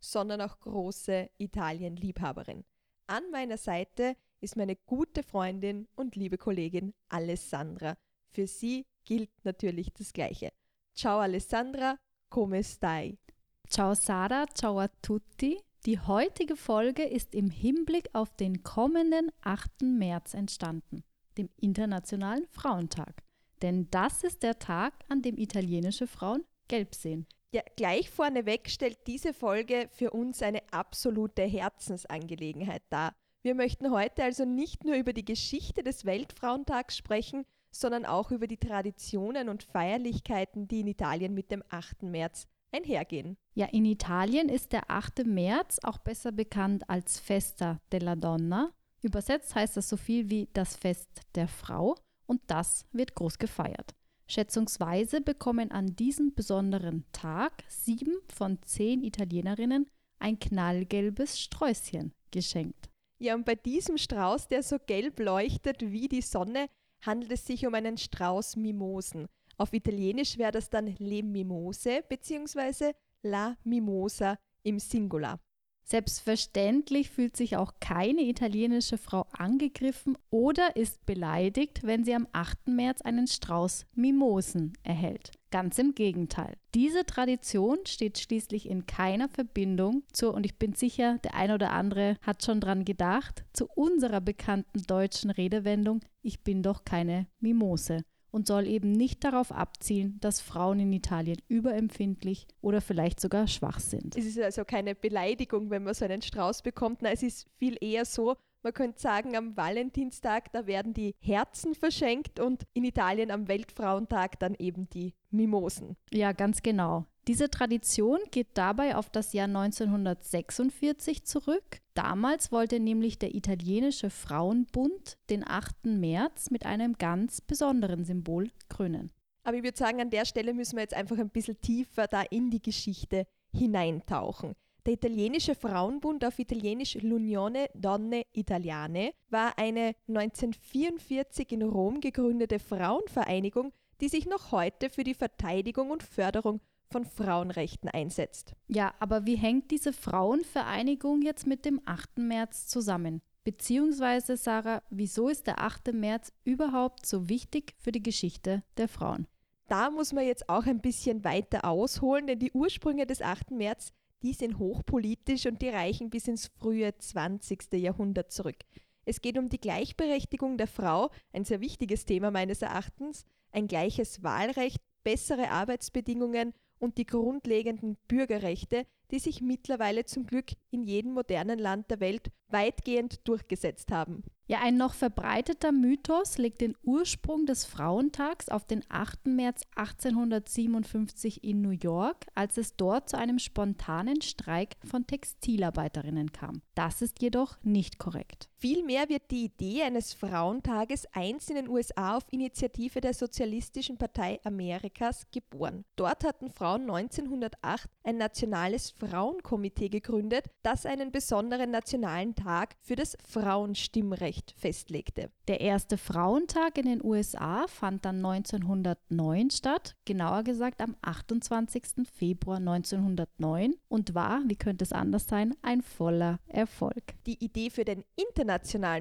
sondern auch große Italien-Liebhaberin. An meiner Seite ist meine gute Freundin und liebe Kollegin Alessandra. Für sie gilt natürlich das Gleiche. Ciao Alessandra, come stai? Ciao Sarah, ciao a tutti. Die heutige Folge ist im Hinblick auf den kommenden 8. März entstanden, dem Internationalen Frauentag. Denn das ist der Tag, an dem italienische Frauen gelb sehen. Ja, gleich vorneweg stellt diese Folge für uns eine absolute Herzensangelegenheit dar. Wir möchten heute also nicht nur über die Geschichte des Weltfrauentags sprechen, sondern auch über die Traditionen und Feierlichkeiten, die in Italien mit dem 8. März einhergehen. Ja, in Italien ist der 8. März auch besser bekannt als Festa della Donna. Übersetzt heißt das so viel wie das Fest der Frau und das wird groß gefeiert. Schätzungsweise bekommen an diesem besonderen Tag sieben von zehn Italienerinnen ein knallgelbes Sträußchen geschenkt. Ja, und bei diesem Strauß, der so gelb leuchtet wie die Sonne, handelt es sich um einen Strauß Mimosen. Auf Italienisch wäre das dann Le Mimose bzw. La Mimosa im Singular. Selbstverständlich fühlt sich auch keine italienische Frau angegriffen oder ist beleidigt, wenn sie am 8. März einen Strauß Mimosen erhält. Ganz im Gegenteil. Diese Tradition steht schließlich in keiner Verbindung zur, und ich bin sicher, der ein oder andere hat schon dran gedacht, zu unserer bekannten deutschen Redewendung, ich bin doch keine Mimose und soll eben nicht darauf abzielen, dass Frauen in Italien überempfindlich oder vielleicht sogar schwach sind. Es ist also keine Beleidigung, wenn man so einen Strauß bekommt. Nein, es ist viel eher so, man könnte sagen, am Valentinstag, da werden die Herzen verschenkt und in Italien am Weltfrauentag dann eben die Mimosen. Ja, ganz genau. Diese Tradition geht dabei auf das Jahr 1946 zurück. Damals wollte nämlich der italienische Frauenbund den 8. März mit einem ganz besonderen Symbol krönen. Aber ich würde sagen, an der Stelle müssen wir jetzt einfach ein bisschen tiefer da in die Geschichte hineintauchen. Der italienische Frauenbund auf Italienisch L'Unione Donne Italiane war eine 1944 in Rom gegründete Frauenvereinigung, die sich noch heute für die Verteidigung und Förderung von Frauenrechten einsetzt. Ja, aber wie hängt diese Frauenvereinigung jetzt mit dem 8. März zusammen? Beziehungsweise, Sarah, wieso ist der 8. März überhaupt so wichtig für die Geschichte der Frauen? Da muss man jetzt auch ein bisschen weiter ausholen, denn die Ursprünge des 8. März, die sind hochpolitisch und die reichen bis ins frühe 20. Jahrhundert zurück. Es geht um die Gleichberechtigung der Frau, ein sehr wichtiges Thema meines Erachtens, ein gleiches Wahlrecht, bessere Arbeitsbedingungen und die grundlegenden Bürgerrechte, die sich mittlerweile zum Glück in jedem modernen Land der Welt weitgehend durchgesetzt haben. Ja, ein noch verbreiteter Mythos legt den Ursprung des Frauentags auf den 8. März 1857 in New York, als es dort zu einem spontanen Streik von Textilarbeiterinnen kam. Das ist jedoch nicht korrekt. Vielmehr wird die Idee eines Frauentages einst in den USA auf Initiative der Sozialistischen Partei Amerikas geboren. Dort hatten Frauen 1908 ein nationales Frauenkomitee gegründet, das einen besonderen nationalen Tag für das Frauenstimmrecht festlegte. Der erste Frauentag in den USA fand dann 1909 statt, genauer gesagt am 28. Februar 1909 und war, wie könnte es anders sein, ein voller Erfolg. Die Idee für den Internationalen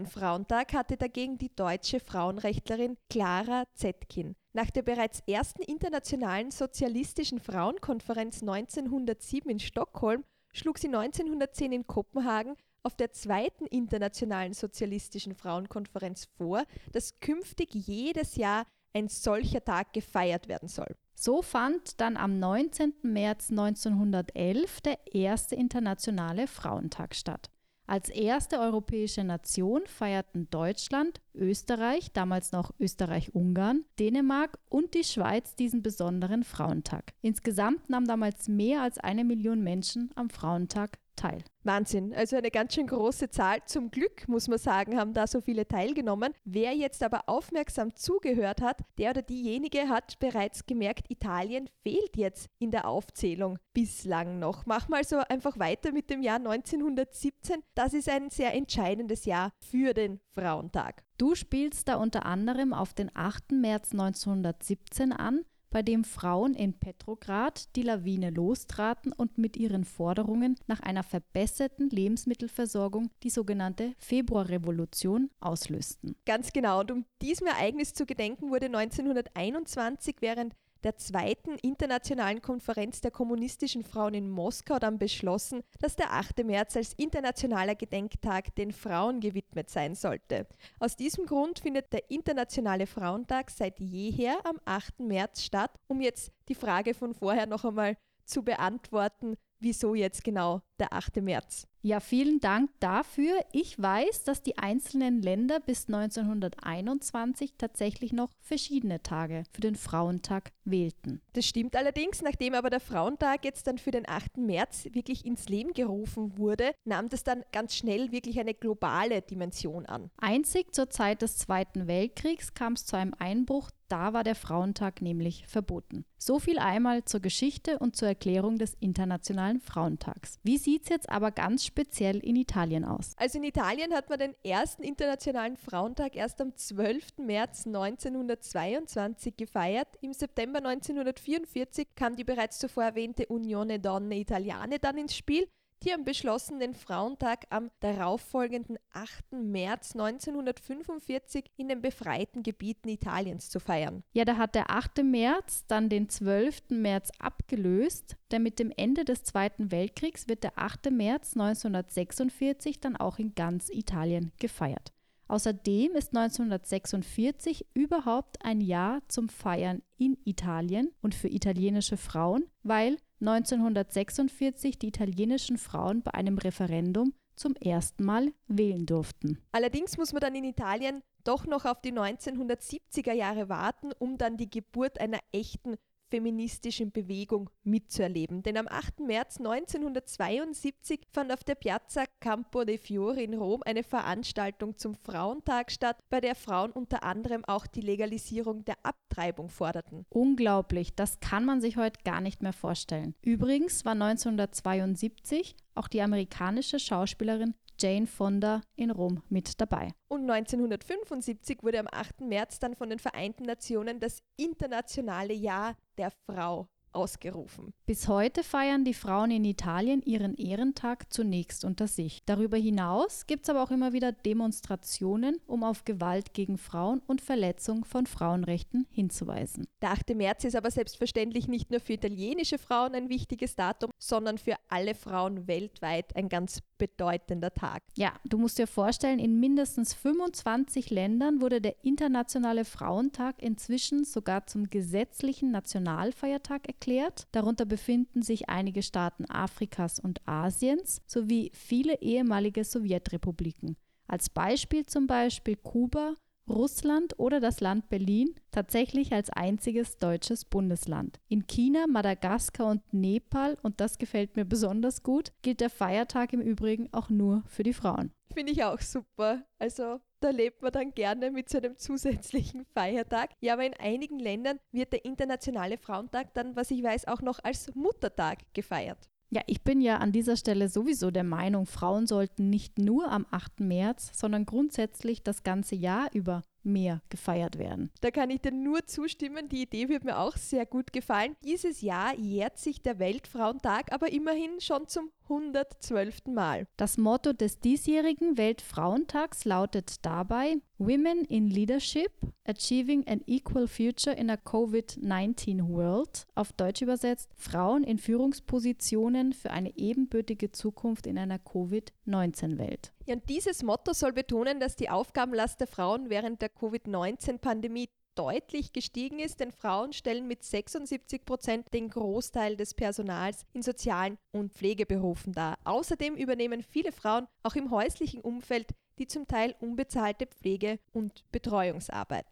Frauentag hatte dagegen die deutsche Frauenrechtlerin Clara Zetkin. Nach der bereits ersten internationalen sozialistischen Frauenkonferenz 1907 in Stockholm schlug sie 1910 in Kopenhagen auf der zweiten internationalen sozialistischen Frauenkonferenz vor, dass künftig jedes Jahr ein solcher Tag gefeiert werden soll. So fand dann am 19. März 1911 der erste internationale Frauentag statt. Als erste europäische Nation feierten Deutschland, Österreich, damals noch Österreich-Ungarn, Dänemark und die Schweiz diesen besonderen Frauentag. Insgesamt nahmen damals mehr als eine Million Menschen am Frauentag teil. Wahnsinn, also eine ganz schön große Zahl. Zum Glück, muss man sagen, haben da so viele teilgenommen. Wer jetzt aber aufmerksam zugehört hat, der oder diejenige hat bereits gemerkt, Italien fehlt jetzt in der Aufzählung bislang noch. Mach mal so einfach weiter mit dem Jahr 1917. Das ist ein sehr entscheidendes Jahr für den Frauentag. Du spielst da unter anderem auf den 8. März 1917 an, bei dem Frauen in Petrograd die Lawine lostraten und mit ihren Forderungen nach einer verbesserten Lebensmittelversorgung die sogenannte Februarrevolution auslösten. Ganz genau. Und um diesem Ereignis zu gedenken, wurde 1921 während der zweiten internationalen Konferenz der kommunistischen Frauen in Moskau dann beschlossen, dass der 8. März als internationaler Gedenktag den Frauen gewidmet sein sollte. Aus diesem Grund findet der Internationale Frauentag seit jeher am 8. März statt, um jetzt die Frage von vorher noch einmal zu beantworten, wieso jetzt genau der 8. März. Ja, vielen Dank dafür. Ich weiß, dass die einzelnen Länder bis 1921 tatsächlich noch verschiedene Tage für den Frauentag wählten. Das stimmt allerdings, nachdem aber der Frauentag jetzt dann für den 8. März wirklich ins Leben gerufen wurde, nahm das dann ganz schnell wirklich eine globale Dimension an. Einzig zur Zeit des Zweiten Weltkriegs kam es zu einem Einbruch da war der Frauentag nämlich verboten. So viel einmal zur Geschichte und zur Erklärung des Internationalen Frauentags. Wie sieht es jetzt aber ganz speziell in Italien aus? Also in Italien hat man den ersten Internationalen Frauentag erst am 12. März 1922 gefeiert. Im September 1944 kam die bereits zuvor erwähnte Unione Donne Italiane dann ins Spiel. Die haben beschlossen, den Frauentag am darauffolgenden 8. März 1945 in den befreiten Gebieten Italiens zu feiern. Ja, da hat der 8. März dann den 12. März abgelöst, denn mit dem Ende des Zweiten Weltkriegs wird der 8. März 1946 dann auch in ganz Italien gefeiert. Außerdem ist 1946 überhaupt ein Jahr zum Feiern in Italien und für italienische Frauen, weil 1946 die italienischen Frauen bei einem Referendum zum ersten Mal wählen durften. Allerdings muss man dann in Italien doch noch auf die 1970er Jahre warten, um dann die Geburt einer echten feministischen Bewegung mitzuerleben. Denn am 8. März 1972 fand auf der Piazza Campo dei Fiori in Rom eine Veranstaltung zum Frauentag statt, bei der Frauen unter anderem auch die Legalisierung der Abtreibung forderten. Unglaublich, das kann man sich heute gar nicht mehr vorstellen. Übrigens war 1972 auch die amerikanische Schauspielerin Jane Fonda in Rom mit dabei. Und 1975 wurde am 8. März dann von den Vereinten Nationen das internationale Jahr der Frau ausgerufen. Bis heute feiern die Frauen in Italien ihren Ehrentag zunächst unter sich. Darüber hinaus gibt es aber auch immer wieder Demonstrationen, um auf Gewalt gegen Frauen und Verletzung von Frauenrechten hinzuweisen. Der 8. März ist aber selbstverständlich nicht nur für italienische Frauen ein wichtiges Datum, sondern für alle Frauen weltweit ein ganz bedeutender Tag. Ja, du musst dir vorstellen, in mindestens 25 Ländern wurde der Internationale Frauentag inzwischen sogar zum gesetzlichen Nationalfeiertag erklärt. Darunter befinden sich einige Staaten Afrikas und Asiens sowie viele ehemalige Sowjetrepubliken. Als Beispiel zum Beispiel Kuba Russland oder das Land Berlin tatsächlich als einziges deutsches Bundesland. In China, Madagaskar und Nepal, und das gefällt mir besonders gut, gilt der Feiertag im Übrigen auch nur für die Frauen. Finde ich auch super. Also da lebt man dann gerne mit so einem zusätzlichen Feiertag. Ja, aber in einigen Ländern wird der Internationale Frauentag dann, was ich weiß, auch noch als Muttertag gefeiert. Ja, ich bin ja an dieser Stelle sowieso der Meinung, Frauen sollten nicht nur am 8. März, sondern grundsätzlich das ganze Jahr über mehr gefeiert werden. Da kann ich dir nur zustimmen. Die Idee wird mir auch sehr gut gefallen. Dieses Jahr jährt sich der Weltfrauentag aber immerhin schon zum 112. Mal. Das Motto des diesjährigen Weltfrauentags lautet dabei Women in Leadership, Achieving an Equal Future in a COVID-19 World. Auf Deutsch übersetzt Frauen in Führungspositionen für eine ebenbürtige Zukunft in einer Covid-19-Welt. Ja, und dieses Motto soll betonen, dass die Aufgabenlast der Frauen während der Covid-19-Pandemie deutlich gestiegen ist, denn Frauen stellen mit 76 Prozent den Großteil des Personals in sozialen und Pflegeberufen dar. Außerdem übernehmen viele Frauen auch im häuslichen Umfeld die zum Teil unbezahlte Pflege- und Betreuungsarbeit.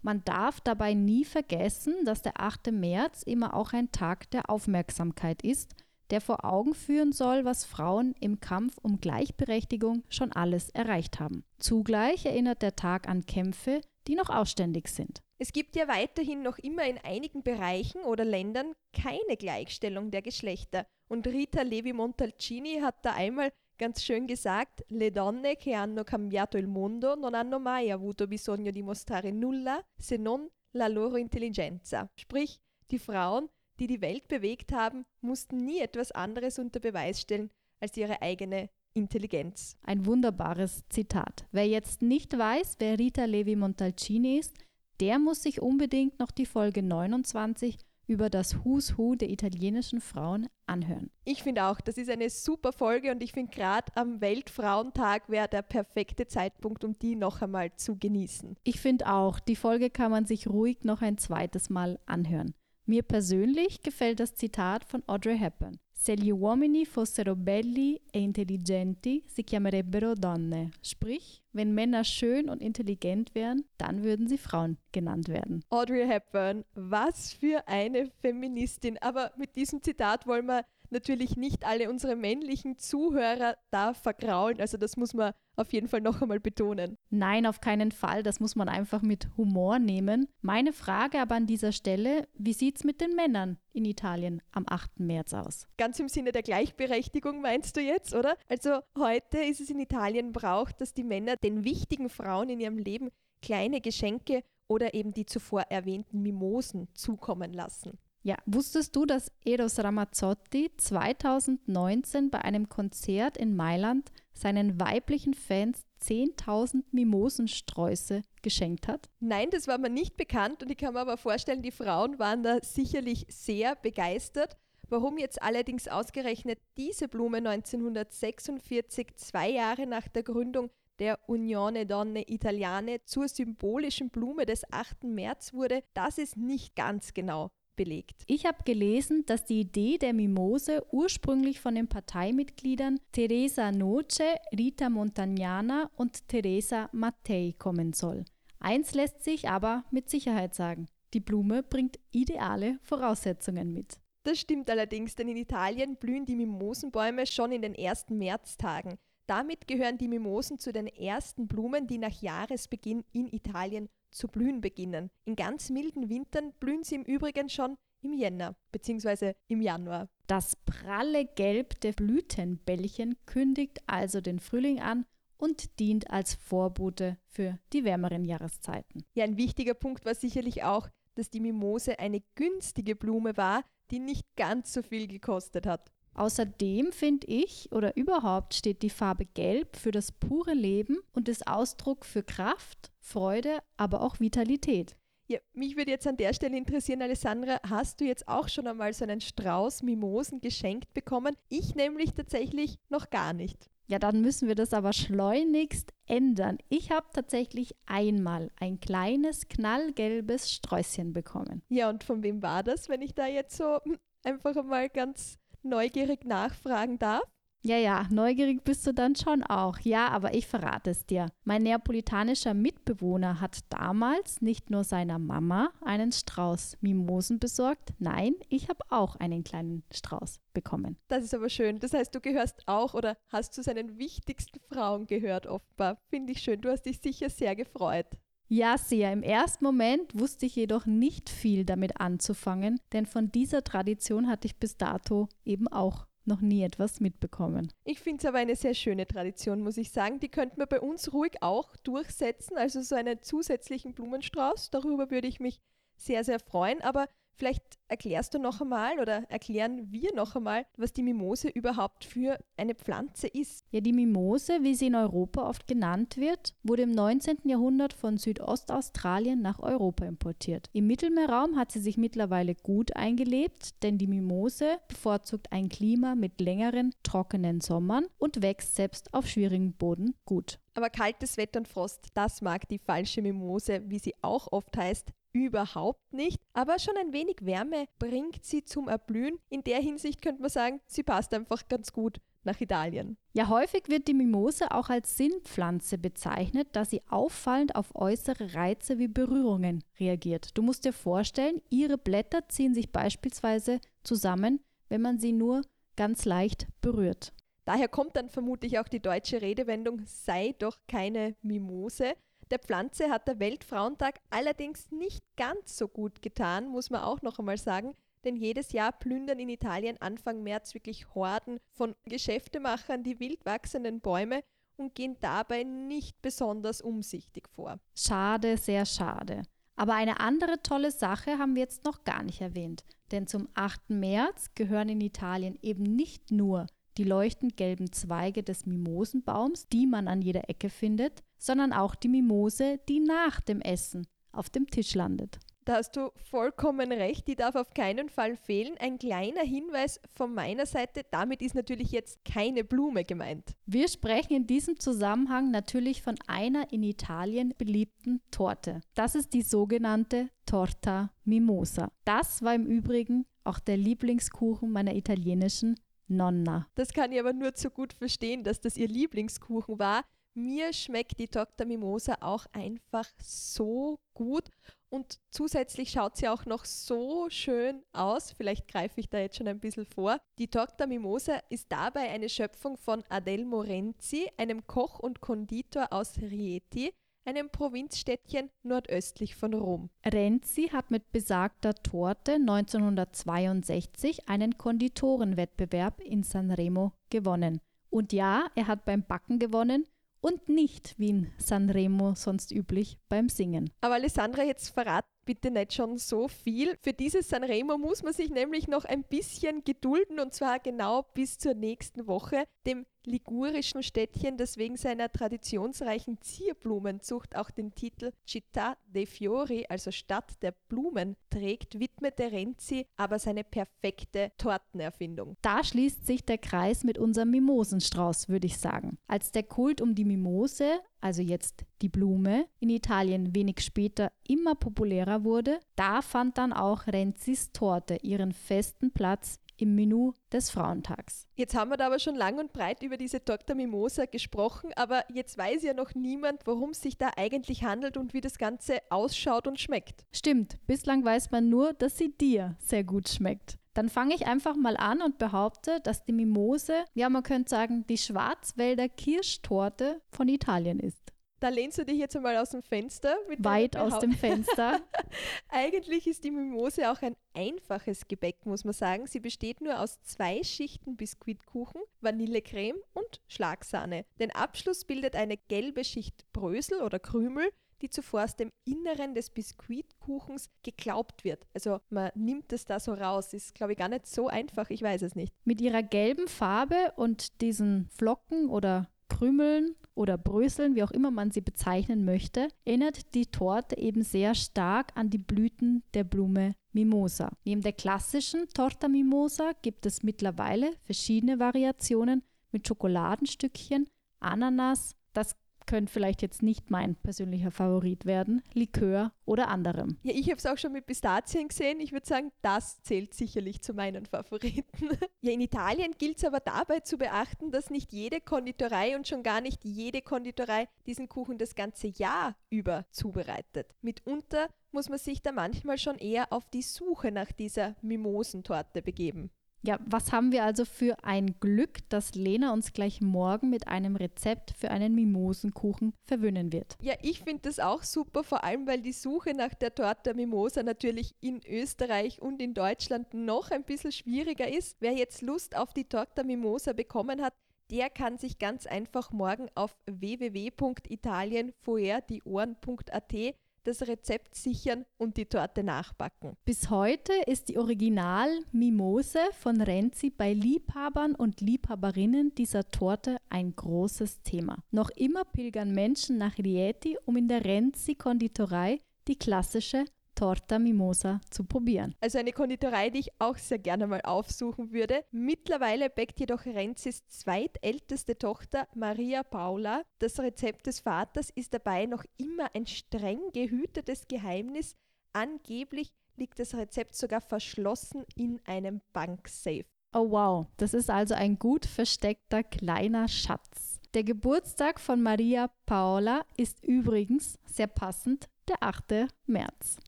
Man darf dabei nie vergessen, dass der 8. März immer auch ein Tag der Aufmerksamkeit ist der vor Augen führen soll, was Frauen im Kampf um Gleichberechtigung schon alles erreicht haben. Zugleich erinnert der Tag an Kämpfe, die noch ausständig sind. Es gibt ja weiterhin noch immer in einigen Bereichen oder Ländern keine Gleichstellung der Geschlechter. Und Rita Levi Montalcini hat da einmal ganz schön gesagt, le donne che hanno cambiato il mondo non hanno mai avuto bisogno di mostrare nulla se non la loro intelligenza. Sprich, die Frauen, die die Welt bewegt haben, mussten nie etwas anderes unter Beweis stellen als ihre eigene Intelligenz. Ein wunderbares Zitat. Wer jetzt nicht weiß, wer Rita Levi Montalcini ist, der muss sich unbedingt noch die Folge 29 über das Who's Who der italienischen Frauen anhören. Ich finde auch, das ist eine super Folge und ich finde gerade am Weltfrauentag wäre der perfekte Zeitpunkt, um die noch einmal zu genießen. Ich finde auch, die Folge kann man sich ruhig noch ein zweites Mal anhören. Mir persönlich gefällt das Zitat von Audrey Hepburn. Se gli uomini fossero belli e intelligenti, si chiamerebbero donne. Sprich, wenn Männer schön und intelligent wären, dann würden sie Frauen genannt werden. Audrey Hepburn, was für eine Feministin. Aber mit diesem Zitat wollen wir natürlich nicht alle unsere männlichen Zuhörer da vergraulen. Also das muss man auf jeden Fall noch einmal betonen. Nein, auf keinen Fall. Das muss man einfach mit Humor nehmen. Meine Frage aber an dieser Stelle, wie sieht es mit den Männern in Italien am 8. März aus? Ganz im Sinne der Gleichberechtigung meinst du jetzt, oder? Also heute ist es in Italien braucht, dass die Männer den wichtigen Frauen in ihrem Leben kleine Geschenke oder eben die zuvor erwähnten Mimosen zukommen lassen. Ja, wusstest du, dass Eros Ramazzotti 2019 bei einem Konzert in Mailand seinen weiblichen Fans 10.000 Mimosensträuße geschenkt hat? Nein, das war mir nicht bekannt und ich kann mir aber vorstellen, die Frauen waren da sicherlich sehr begeistert. Warum jetzt allerdings ausgerechnet diese Blume 1946, zwei Jahre nach der Gründung der Unione Donne Italiane zur symbolischen Blume des 8. März wurde, das ist nicht ganz genau belegt. Ich habe gelesen, dass die Idee der Mimose ursprünglich von den Parteimitgliedern Teresa Noce, Rita Montagnana und Teresa Mattei kommen soll. Eins lässt sich aber mit Sicherheit sagen. Die Blume bringt ideale Voraussetzungen mit. Das stimmt allerdings, denn in Italien blühen die Mimosenbäume schon in den ersten Märztagen. Damit gehören die Mimosen zu den ersten Blumen, die nach Jahresbeginn in Italien zu blühen beginnen. In ganz milden Wintern blühen sie im Übrigen schon im Jänner bzw. im Januar. Das pralle Gelb der Blütenbällchen kündigt also den Frühling an und dient als Vorbote für die wärmeren Jahreszeiten. Ja, ein wichtiger Punkt war sicherlich auch, dass die Mimose eine günstige Blume war, die nicht ganz so viel gekostet hat. Außerdem finde ich oder überhaupt steht die Farbe Gelb für das pure Leben und ist Ausdruck für Kraft, Freude, aber auch Vitalität. Ja, mich würde jetzt an der Stelle interessieren, Alessandra, hast du jetzt auch schon einmal so einen Strauß Mimosen geschenkt bekommen? Ich nämlich tatsächlich noch gar nicht. Ja, dann müssen wir das aber schleunigst ändern. Ich habe tatsächlich einmal ein kleines knallgelbes Sträußchen bekommen. Ja, und von wem war das, wenn ich da jetzt so einfach einmal ganz neugierig nachfragen darf? Ja, ja, neugierig bist du dann schon auch. Ja, aber ich verrate es dir. Mein neapolitanischer Mitbewohner hat damals nicht nur seiner Mama einen Strauß Mimosen besorgt, nein, ich habe auch einen kleinen Strauß bekommen. Das ist aber schön. Das heißt, du gehörst auch oder hast zu seinen wichtigsten Frauen gehört, offenbar. Finde ich schön. Du hast dich sicher sehr gefreut. Ja, sehr. Im ersten Moment wusste ich jedoch nicht viel damit anzufangen, denn von dieser Tradition hatte ich bis dato eben auch noch nie etwas mitbekommen. Ich finde es aber eine sehr schöne Tradition, muss ich sagen. Die könnten wir bei uns ruhig auch durchsetzen, also so einen zusätzlichen Blumenstrauß. Darüber würde ich mich sehr, sehr freuen. Aber Vielleicht erklärst du noch einmal oder erklären wir noch einmal, was die Mimose überhaupt für eine Pflanze ist. Ja, die Mimose, wie sie in Europa oft genannt wird, wurde im 19. Jahrhundert von Südostaustralien nach Europa importiert. Im Mittelmeerraum hat sie sich mittlerweile gut eingelebt, denn die Mimose bevorzugt ein Klima mit längeren, trockenen Sommern und wächst selbst auf schwierigem Boden gut. Aber kaltes Wetter und Frost, das mag die falsche Mimose, wie sie auch oft heißt, überhaupt nicht. Aber schon ein wenig Wärme bringt sie zum Erblühen. In der Hinsicht könnte man sagen, sie passt einfach ganz gut nach Italien. Ja, häufig wird die Mimose auch als Sinnpflanze bezeichnet, da sie auffallend auf äußere Reize wie Berührungen reagiert. Du musst dir vorstellen, ihre Blätter ziehen sich beispielsweise zusammen, wenn man sie nur ganz leicht berührt. Daher kommt dann vermutlich auch die deutsche Redewendung sei doch keine Mimose. Der Pflanze hat der Weltfrauentag allerdings nicht ganz so gut getan, muss man auch noch einmal sagen, denn jedes Jahr plündern in Italien Anfang März wirklich Horden von Geschäftemachern die wild wachsenden Bäume und gehen dabei nicht besonders umsichtig vor. Schade, sehr schade. Aber eine andere tolle Sache haben wir jetzt noch gar nicht erwähnt, denn zum 8. März gehören in Italien eben nicht nur die leuchtend gelben Zweige des Mimosenbaums, die man an jeder Ecke findet, sondern auch die Mimose, die nach dem Essen auf dem Tisch landet. Da hast du vollkommen recht, die darf auf keinen Fall fehlen. Ein kleiner Hinweis von meiner Seite, damit ist natürlich jetzt keine Blume gemeint. Wir sprechen in diesem Zusammenhang natürlich von einer in Italien beliebten Torte. Das ist die sogenannte Torta Mimosa. Das war im Übrigen auch der Lieblingskuchen meiner italienischen Nonna. Das kann ich aber nur zu gut verstehen, dass das ihr Lieblingskuchen war. Mir schmeckt die Dr. Mimosa auch einfach so gut und zusätzlich schaut sie auch noch so schön aus. Vielleicht greife ich da jetzt schon ein bisschen vor. Die Dr. Mimosa ist dabei eine Schöpfung von Adelmo Renzi, einem Koch und Konditor aus Rieti, einem Provinzstädtchen nordöstlich von Rom. Renzi hat mit besagter Torte 1962 einen Konditorenwettbewerb in Sanremo gewonnen. Und ja, er hat beim Backen gewonnen und nicht wie in Sanremo sonst üblich beim Singen. Aber Alessandra, jetzt verrat bitte nicht schon so viel. Für dieses Sanremo muss man sich nämlich noch ein bisschen gedulden und zwar genau bis zur nächsten Woche, dem ligurischen Städtchen, das wegen seiner traditionsreichen Zierblumenzucht auch den Titel Città dei Fiori, also Stadt der Blumen, trägt, widmete Renzi aber seine perfekte Tortenerfindung. Da schließt sich der Kreis mit unserem Mimosenstrauß, würde ich sagen. Als der Kult um die Mimose also jetzt die Blume, in Italien wenig später immer populärer wurde, da fand dann auch Renzis Torte ihren festen Platz im Menü des Frauentags. Jetzt haben wir da aber schon lang und breit über diese Dr. Mimosa gesprochen, aber jetzt weiß ja noch niemand, worum es sich da eigentlich handelt und wie das Ganze ausschaut und schmeckt. Stimmt, bislang weiß man nur, dass sie dir sehr gut schmeckt. Dann fange ich einfach mal an und behaupte, dass die Mimose, ja man könnte sagen, die Schwarzwälder Kirschtorte von Italien ist. Da lehnst du dich jetzt einmal aus dem Fenster. Weit aus dem Fenster. Eigentlich ist die Mimose auch ein einfaches Gebäck, muss man sagen. Sie besteht nur aus zwei Schichten Biskuitkuchen, Vanillecreme und Schlagsahne. Den Abschluss bildet eine gelbe Schicht Brösel oder Krümel, die zuvor aus dem Inneren des Biskuitkuchens geglaubt wird. Also man nimmt es da so raus. Ist, glaube ich, gar nicht so einfach. Ich weiß es nicht. Mit ihrer gelben Farbe und diesen Flocken oder Krümeln oder Bröseln, wie auch immer man sie bezeichnen möchte, erinnert die Torte eben sehr stark an die Blüten der Blume Mimosa. Neben der klassischen Torta Mimosa gibt es mittlerweile verschiedene Variationen mit Schokoladenstückchen, Ananas, das könnte vielleicht jetzt nicht mein persönlicher Favorit werden, Likör oder anderem. Ja, ich habe es auch schon mit Pistazien gesehen. Ich würde sagen, das zählt sicherlich zu meinen Favoriten. ja, in Italien gilt es aber dabei zu beachten, dass nicht jede Konditorei und schon gar nicht jede Konditorei diesen Kuchen das ganze Jahr über zubereitet. Mitunter muss man sich da manchmal schon eher auf die Suche nach dieser Mimosentorte begeben. Ja, was haben wir also für ein Glück, dass Lena uns gleich morgen mit einem Rezept für einen Mimosenkuchen verwöhnen wird. Ja, ich finde das auch super, vor allem weil die Suche nach der Torte Mimosa natürlich in Österreich und in Deutschland noch ein bisschen schwieriger ist. Wer jetzt Lust auf die Torte Mimosa bekommen hat, der kann sich ganz einfach morgen auf www.italienfoerdieohren.at das Rezept sichern und die Torte nachbacken. Bis heute ist die Original-Mimose von Renzi bei Liebhabern und Liebhaberinnen dieser Torte ein großes Thema. Noch immer pilgern Menschen nach Rieti, um in der Renzi-Konditorei die klassische Torta Mimosa zu probieren. Also eine Konditorei, die ich auch sehr gerne mal aufsuchen würde. Mittlerweile bäckt jedoch Renzis zweitälteste Tochter Maria Paula. Das Rezept des Vaters ist dabei noch immer ein streng gehütetes Geheimnis. Angeblich liegt das Rezept sogar verschlossen in einem Banksafe. Oh wow, das ist also ein gut versteckter kleiner Schatz. Der Geburtstag von Maria Paula ist übrigens sehr passend der 8. März.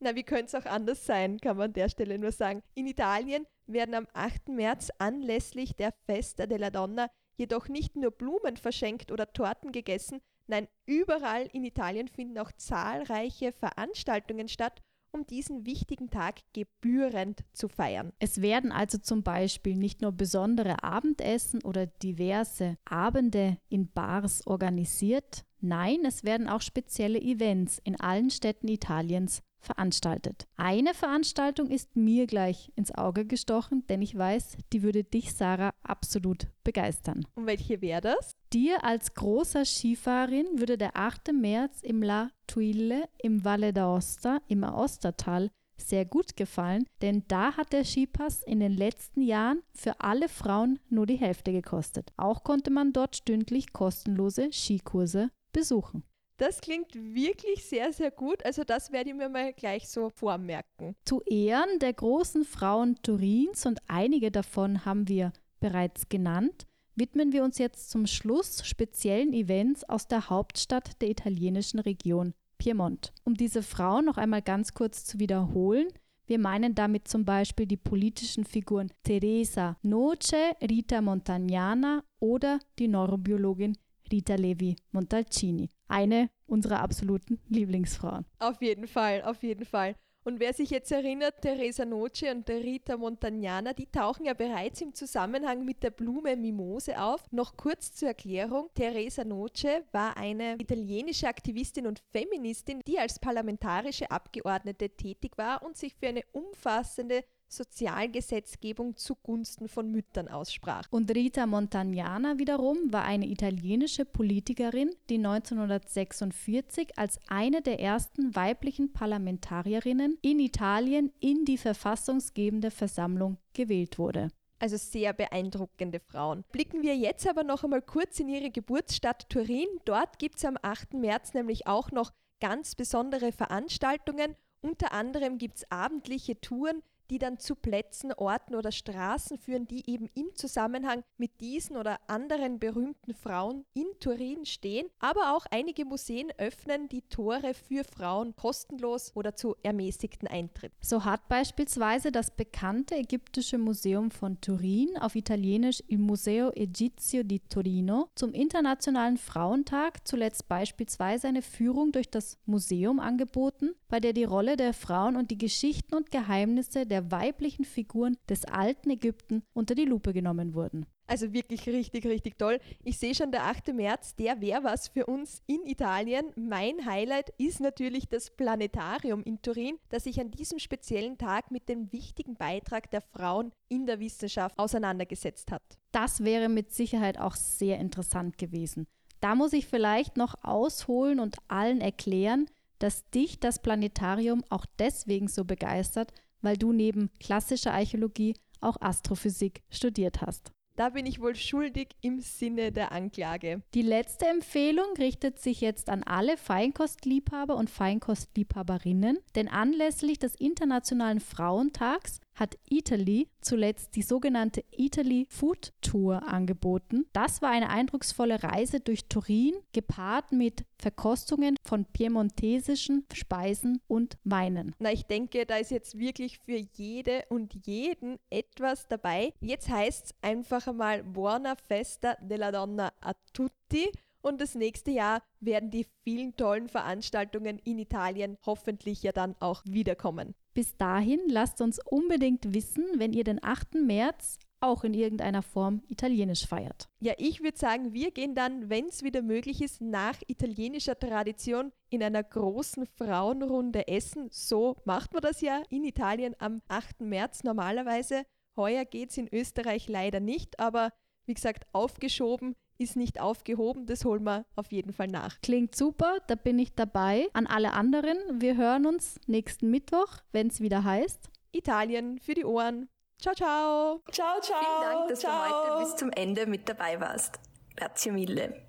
Na, wie könnte es auch anders sein, kann man an der Stelle nur sagen. In Italien werden am 8. März anlässlich der Festa della Donna jedoch nicht nur Blumen verschenkt oder Torten gegessen, nein, überall in Italien finden auch zahlreiche Veranstaltungen statt, um diesen wichtigen Tag gebührend zu feiern. Es werden also zum Beispiel nicht nur besondere Abendessen oder diverse Abende in Bars organisiert, nein, es werden auch spezielle Events in allen Städten Italiens veranstaltet. Eine Veranstaltung ist mir gleich ins Auge gestochen, denn ich weiß, die würde dich, Sarah, absolut begeistern. Und welche wäre das? Dir als großer Skifahrerin würde der 8. März im La Tuille im Valle d'Aosta im Aostatal sehr gut gefallen, denn da hat der Skipass in den letzten Jahren für alle Frauen nur die Hälfte gekostet. Auch konnte man dort stündlich kostenlose Skikurse besuchen. Das klingt wirklich sehr, sehr gut. Also das werde ich mir mal gleich so vormerken. Zu Ehren der großen Frauen Turins und einige davon haben wir bereits genannt, widmen wir uns jetzt zum Schluss speziellen Events aus der Hauptstadt der italienischen Region Piemont. Um diese Frauen noch einmal ganz kurz zu wiederholen, wir meinen damit zum Beispiel die politischen Figuren Teresa Noce, Rita Montagnana oder die Neurobiologin Rita Levi Montalcini. Eine unserer absoluten Lieblingsfrauen. Auf jeden Fall, auf jeden Fall. Und wer sich jetzt erinnert, Teresa Noce und Rita Montagnana, die tauchen ja bereits im Zusammenhang mit der Blume Mimose auf. Noch kurz zur Erklärung. Teresa Noce war eine italienische Aktivistin und Feministin, die als parlamentarische Abgeordnete tätig war und sich für eine umfassende Sozialgesetzgebung zugunsten von Müttern aussprach. Und Rita Montagnana wiederum war eine italienische Politikerin, die 1946 als eine der ersten weiblichen Parlamentarierinnen in Italien in die verfassungsgebende Versammlung gewählt wurde. Also sehr beeindruckende Frauen. Blicken wir jetzt aber noch einmal kurz in ihre Geburtsstadt Turin. Dort gibt es am 8. März nämlich auch noch ganz besondere Veranstaltungen. Unter anderem gibt es abendliche Touren, die dann zu Plätzen, Orten oder Straßen führen, die eben im Zusammenhang mit diesen oder anderen berühmten Frauen in Turin stehen. Aber auch einige Museen öffnen die Tore für Frauen kostenlos oder zu ermäßigten Eintritt. So hat beispielsweise das bekannte ägyptische Museum von Turin auf Italienisch Il Museo Egizio di Torino zum Internationalen Frauentag zuletzt beispielsweise eine Führung durch das Museum angeboten, bei der die Rolle der Frauen und die Geschichten und Geheimnisse der der weiblichen Figuren des alten Ägypten unter die Lupe genommen wurden. Also wirklich richtig, richtig toll. Ich sehe schon, der 8. März, der wäre was für uns in Italien. Mein Highlight ist natürlich das Planetarium in Turin, das sich an diesem speziellen Tag mit dem wichtigen Beitrag der Frauen in der Wissenschaft auseinandergesetzt hat. Das wäre mit Sicherheit auch sehr interessant gewesen. Da muss ich vielleicht noch ausholen und allen erklären, dass dich das Planetarium auch deswegen so begeistert, weil du neben klassischer Archäologie auch Astrophysik studiert hast. Da bin ich wohl schuldig im Sinne der Anklage. Die letzte Empfehlung richtet sich jetzt an alle Feinkostliebhaber und Feinkostliebhaberinnen, denn anlässlich des Internationalen Frauentags hat Italy zuletzt die sogenannte Italy Food Tour angeboten. Das war eine eindrucksvolle Reise durch Turin, gepaart mit Verkostungen von piemontesischen Speisen und Weinen. Na, ich denke, da ist jetzt wirklich für jede und jeden etwas dabei. Jetzt heißt es einfach einmal Buona Festa della Donna a tutti. Und das nächste Jahr werden die vielen tollen Veranstaltungen in Italien hoffentlich ja dann auch wiederkommen. Bis dahin lasst uns unbedingt wissen, wenn ihr den 8. März auch in irgendeiner Form italienisch feiert. Ja, ich würde sagen, wir gehen dann, wenn es wieder möglich ist, nach italienischer Tradition in einer großen Frauenrunde essen. So macht man das ja in Italien am 8. März normalerweise. Heuer geht es in Österreich leider nicht, aber wie gesagt, aufgeschoben ist nicht aufgehoben. Das holen wir auf jeden Fall nach. Klingt super, da bin ich dabei. An alle anderen, wir hören uns nächsten Mittwoch, wenn es wieder heißt. Italien für die Ohren. Ciao, ciao. Ciao, ciao. Vielen Dank, dass ciao. du heute bis zum Ende mit dabei warst. Grazie mille.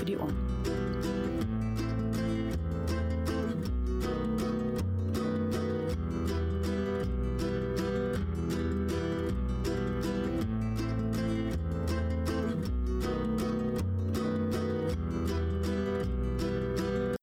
for de om.